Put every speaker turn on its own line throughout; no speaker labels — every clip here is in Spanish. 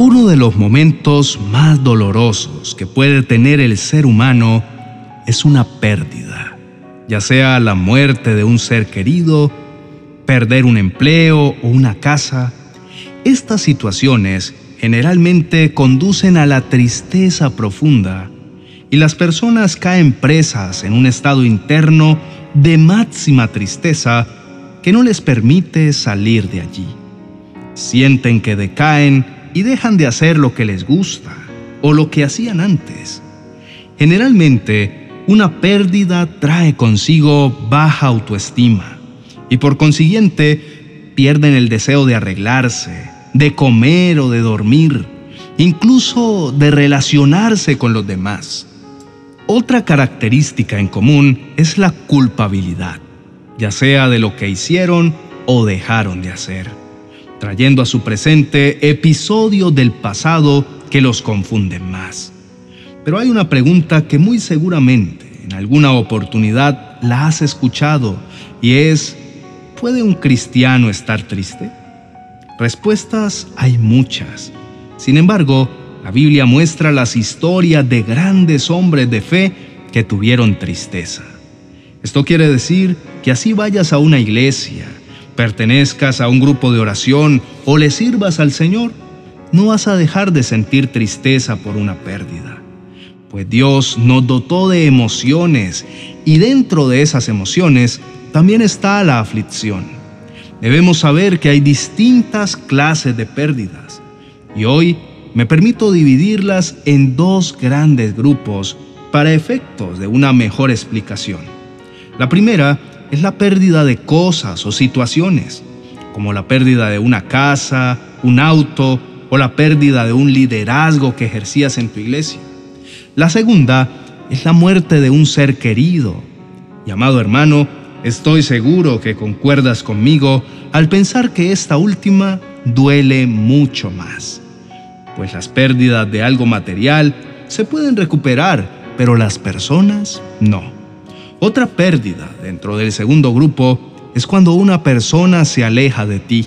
Uno de los momentos más dolorosos que puede tener el ser humano es una pérdida, ya sea la muerte de un ser querido, perder un empleo o una casa. Estas situaciones generalmente conducen a la tristeza profunda y las personas caen presas en un estado interno de máxima tristeza que no les permite salir de allí. Sienten que decaen y dejan de hacer lo que les gusta o lo que hacían antes. Generalmente, una pérdida trae consigo baja autoestima y por consiguiente pierden el deseo de arreglarse, de comer o de dormir, incluso de relacionarse con los demás. Otra característica en común es la culpabilidad, ya sea de lo que hicieron o dejaron de hacer, trayendo a su presente episodios del pasado que los confunden más. Pero hay una pregunta que muy seguramente en alguna oportunidad la has escuchado y es, ¿puede un cristiano estar triste? Respuestas hay muchas. Sin embargo, la Biblia muestra las historias de grandes hombres de fe que tuvieron tristeza. Esto quiere decir que así vayas a una iglesia, pertenezcas a un grupo de oración o le sirvas al Señor, no vas a dejar de sentir tristeza por una pérdida. Pues Dios nos dotó de emociones y dentro de esas emociones también está la aflicción. Debemos saber que hay distintas clases de pérdidas y hoy me permito dividirlas en dos grandes grupos para efectos de una mejor explicación. La primera es la pérdida de cosas o situaciones, como la pérdida de una casa, un auto o la pérdida de un liderazgo que ejercías en tu iglesia. La segunda es la muerte de un ser querido. Y amado hermano, estoy seguro que concuerdas conmigo al pensar que esta última duele mucho más pues las pérdidas de algo material se pueden recuperar, pero las personas no. Otra pérdida dentro del segundo grupo es cuando una persona se aleja de ti.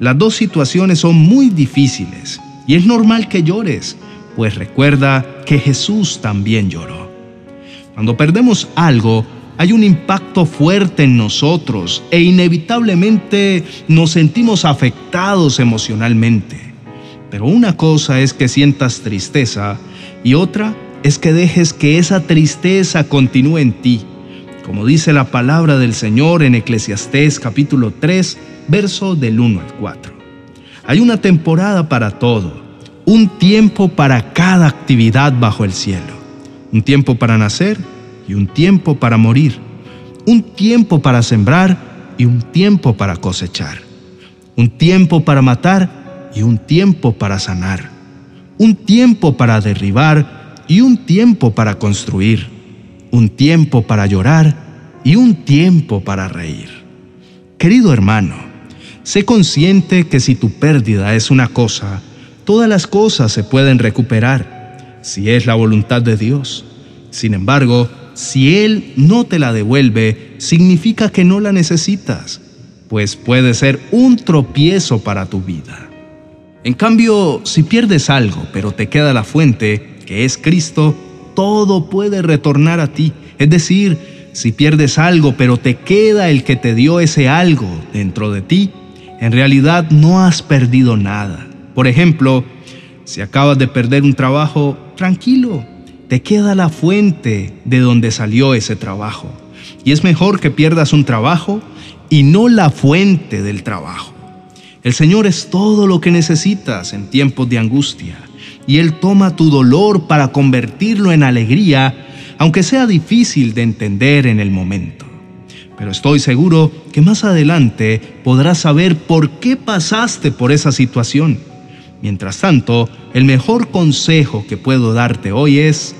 Las dos situaciones son muy difíciles y es normal que llores, pues recuerda que Jesús también lloró. Cuando perdemos algo, hay un impacto fuerte en nosotros e inevitablemente nos sentimos afectados emocionalmente. Pero una cosa es que sientas tristeza y otra es que dejes que esa tristeza continúe en ti. Como dice la palabra del Señor en Eclesiastés capítulo 3, verso del 1 al 4. Hay una temporada para todo, un tiempo para cada actividad bajo el cielo, un tiempo para nacer y un tiempo para morir, un tiempo para sembrar y un tiempo para cosechar, un tiempo para matar y un tiempo para sanar, un tiempo para derribar y un tiempo para construir, un tiempo para llorar y un tiempo para reír. Querido hermano, sé consciente que si tu pérdida es una cosa, todas las cosas se pueden recuperar, si es la voluntad de Dios. Sin embargo, si Él no te la devuelve, significa que no la necesitas, pues puede ser un tropiezo para tu vida. En cambio, si pierdes algo, pero te queda la fuente, que es Cristo, todo puede retornar a ti. Es decir, si pierdes algo, pero te queda el que te dio ese algo dentro de ti, en realidad no has perdido nada. Por ejemplo, si acabas de perder un trabajo, tranquilo, te queda la fuente de donde salió ese trabajo. Y es mejor que pierdas un trabajo y no la fuente del trabajo. El Señor es todo lo que necesitas en tiempos de angustia y Él toma tu dolor para convertirlo en alegría, aunque sea difícil de entender en el momento. Pero estoy seguro que más adelante podrás saber por qué pasaste por esa situación. Mientras tanto, el mejor consejo que puedo darte hoy es,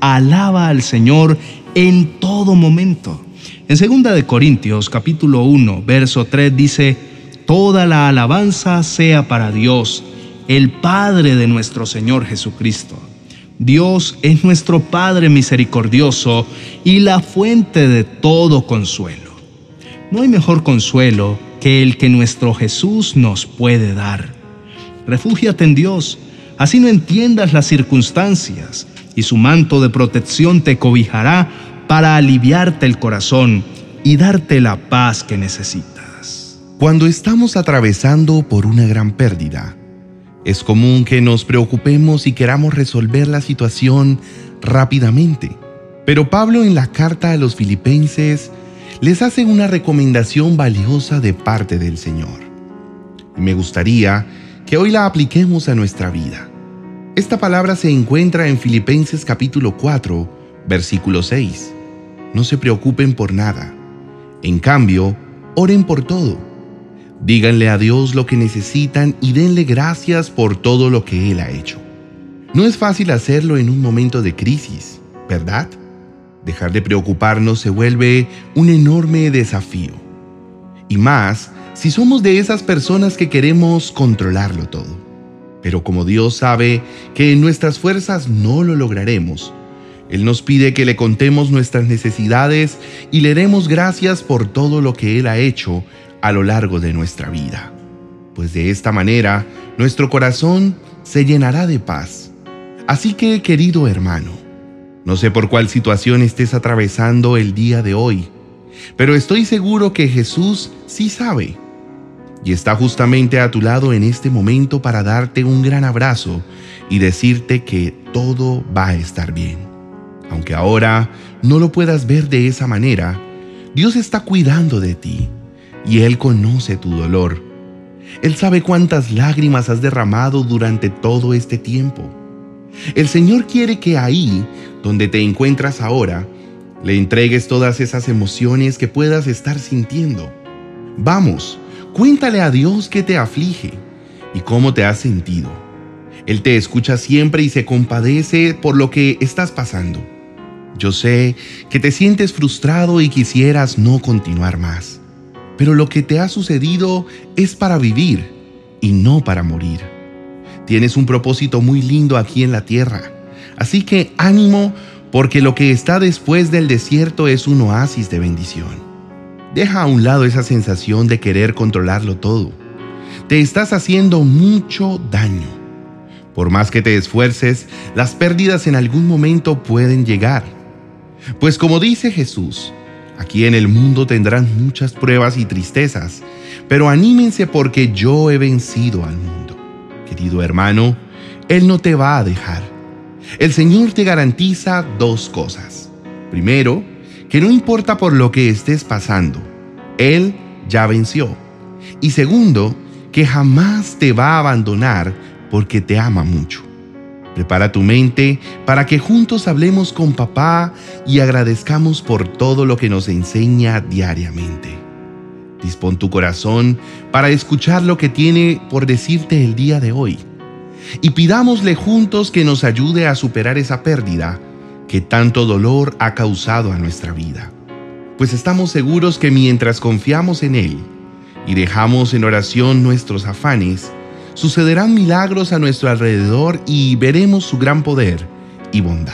alaba al Señor en todo momento. En 2 de Corintios capítulo 1, verso 3 dice, Toda la alabanza sea para Dios, el Padre de nuestro Señor Jesucristo. Dios es nuestro Padre misericordioso y la fuente de todo consuelo. No hay mejor consuelo que el que nuestro Jesús nos puede dar. Refúgiate en Dios, así no entiendas las circunstancias, y su manto de protección te cobijará para aliviarte el corazón y darte la paz que necesitas.
Cuando estamos atravesando por una gran pérdida, es común que nos preocupemos y queramos resolver la situación rápidamente. Pero Pablo en la carta a los filipenses les hace una recomendación valiosa de parte del Señor. Me gustaría que hoy la apliquemos a nuestra vida. Esta palabra se encuentra en Filipenses capítulo 4, versículo 6. No se preocupen por nada. En cambio, oren por todo. Díganle a Dios lo que necesitan y denle gracias por todo lo que Él ha hecho. No es fácil hacerlo en un momento de crisis, ¿verdad? Dejar de preocuparnos se vuelve un enorme desafío. Y más si somos de esas personas que queremos controlarlo todo. Pero como Dios sabe que en nuestras fuerzas no lo lograremos, Él nos pide que le contemos nuestras necesidades y le demos gracias por todo lo que Él ha hecho a lo largo de nuestra vida. Pues de esta manera nuestro corazón se llenará de paz. Así que, querido hermano, no sé por cuál situación estés atravesando el día de hoy, pero estoy seguro que Jesús sí sabe y está justamente a tu lado en este momento para darte un gran abrazo y decirte que todo va a estar bien. Aunque ahora no lo puedas ver de esa manera, Dios está cuidando de ti y Él conoce tu dolor. Él sabe cuántas lágrimas has derramado durante todo este tiempo. El Señor quiere que ahí, donde te encuentras ahora, le entregues todas esas emociones que puedas estar sintiendo. Vamos, Cuéntale a Dios qué te aflige y cómo te has sentido. Él te escucha siempre y se compadece por lo que estás pasando. Yo sé que te sientes frustrado y quisieras no continuar más, pero lo que te ha sucedido es para vivir y no para morir. Tienes un propósito muy lindo aquí en la tierra, así que ánimo porque lo que está después del desierto es un oasis de bendición. Deja a un lado esa sensación de querer controlarlo todo. Te estás haciendo mucho daño. Por más que te esfuerces, las pérdidas en algún momento pueden llegar. Pues como dice Jesús, aquí en el mundo tendrán muchas pruebas y tristezas, pero anímense porque yo he vencido al mundo. Querido hermano, Él no te va a dejar. El Señor te garantiza dos cosas. Primero, que no importa por lo que estés pasando, Él ya venció. Y segundo, que jamás te va a abandonar porque te ama mucho. Prepara tu mente para que juntos hablemos con papá y agradezcamos por todo lo que nos enseña diariamente. Dispón tu corazón para escuchar lo que tiene por decirte el día de hoy. Y pidámosle juntos que nos ayude a superar esa pérdida que tanto dolor ha causado a nuestra vida. Pues estamos seguros que mientras confiamos en Él y dejamos en oración nuestros afanes, sucederán milagros a nuestro alrededor y veremos su gran poder y bondad.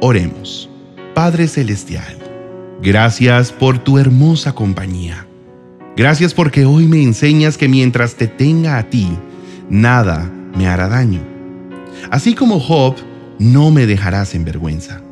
Oremos. Padre Celestial, gracias por tu hermosa compañía. Gracias porque hoy me enseñas que mientras te tenga a ti, nada me hará daño. Así como Job no me dejarás en vergüenza.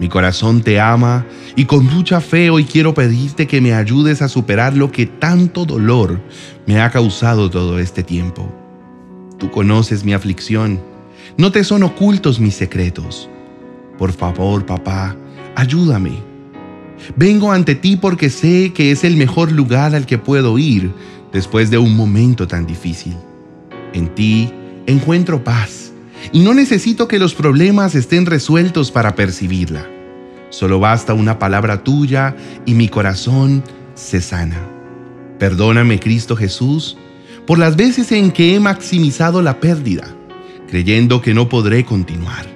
Mi corazón te ama y con mucha fe hoy quiero pedirte que me ayudes a superar lo que tanto dolor me ha causado todo este tiempo. Tú conoces mi aflicción, no te son ocultos mis secretos. Por favor, papá, ayúdame. Vengo ante ti porque sé que es el mejor lugar al que puedo ir después de un momento tan difícil. En ti encuentro paz y no necesito que los problemas estén resueltos para percibirla. Solo basta una palabra tuya y mi corazón se sana. Perdóname, Cristo Jesús, por las veces en que he maximizado la pérdida, creyendo que no podré continuar.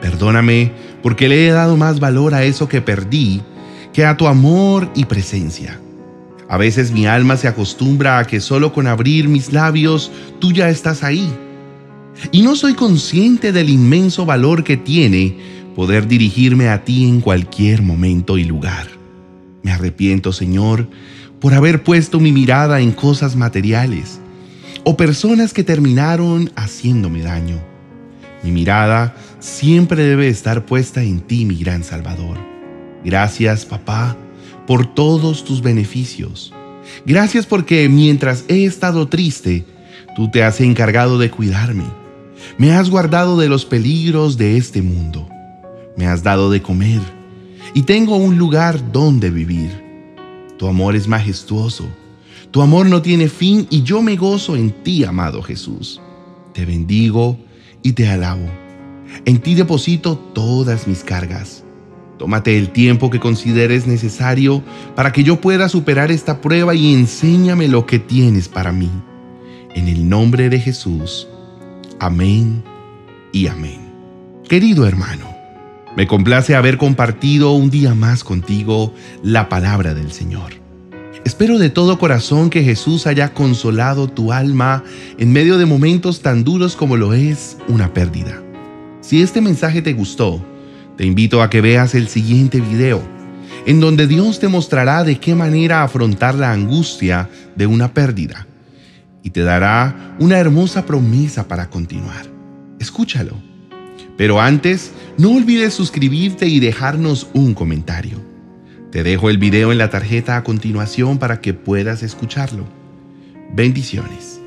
Perdóname porque le he dado más valor a eso que perdí que a tu amor y presencia. A veces mi alma se acostumbra a que solo con abrir mis labios tú ya estás ahí y no soy consciente del inmenso valor que tiene poder dirigirme a ti en cualquier momento y lugar. Me arrepiento, Señor, por haber puesto mi mirada en cosas materiales, o personas que terminaron haciéndome daño. Mi mirada siempre debe estar puesta en ti, mi gran Salvador. Gracias, papá, por todos tus beneficios. Gracias porque mientras he estado triste, tú te has encargado de cuidarme. Me has guardado de los peligros de este mundo. Me has dado de comer y tengo un lugar donde vivir. Tu amor es majestuoso. Tu amor no tiene fin y yo me gozo en ti, amado Jesús. Te bendigo y te alabo. En ti deposito todas mis cargas. Tómate el tiempo que consideres necesario para que yo pueda superar esta prueba y enséñame lo que tienes para mí. En el nombre de Jesús. Amén y amén. Querido hermano, me complace haber compartido un día más contigo la palabra del Señor. Espero de todo corazón que Jesús haya consolado tu alma en medio de momentos tan duros como lo es una pérdida. Si este mensaje te gustó, te invito a que veas el siguiente video, en donde Dios te mostrará de qué manera afrontar la angustia de una pérdida y te dará una hermosa promesa para continuar. Escúchalo. Pero antes, no olvides suscribirte y dejarnos un comentario. Te dejo el video en la tarjeta a continuación para que puedas escucharlo. Bendiciones.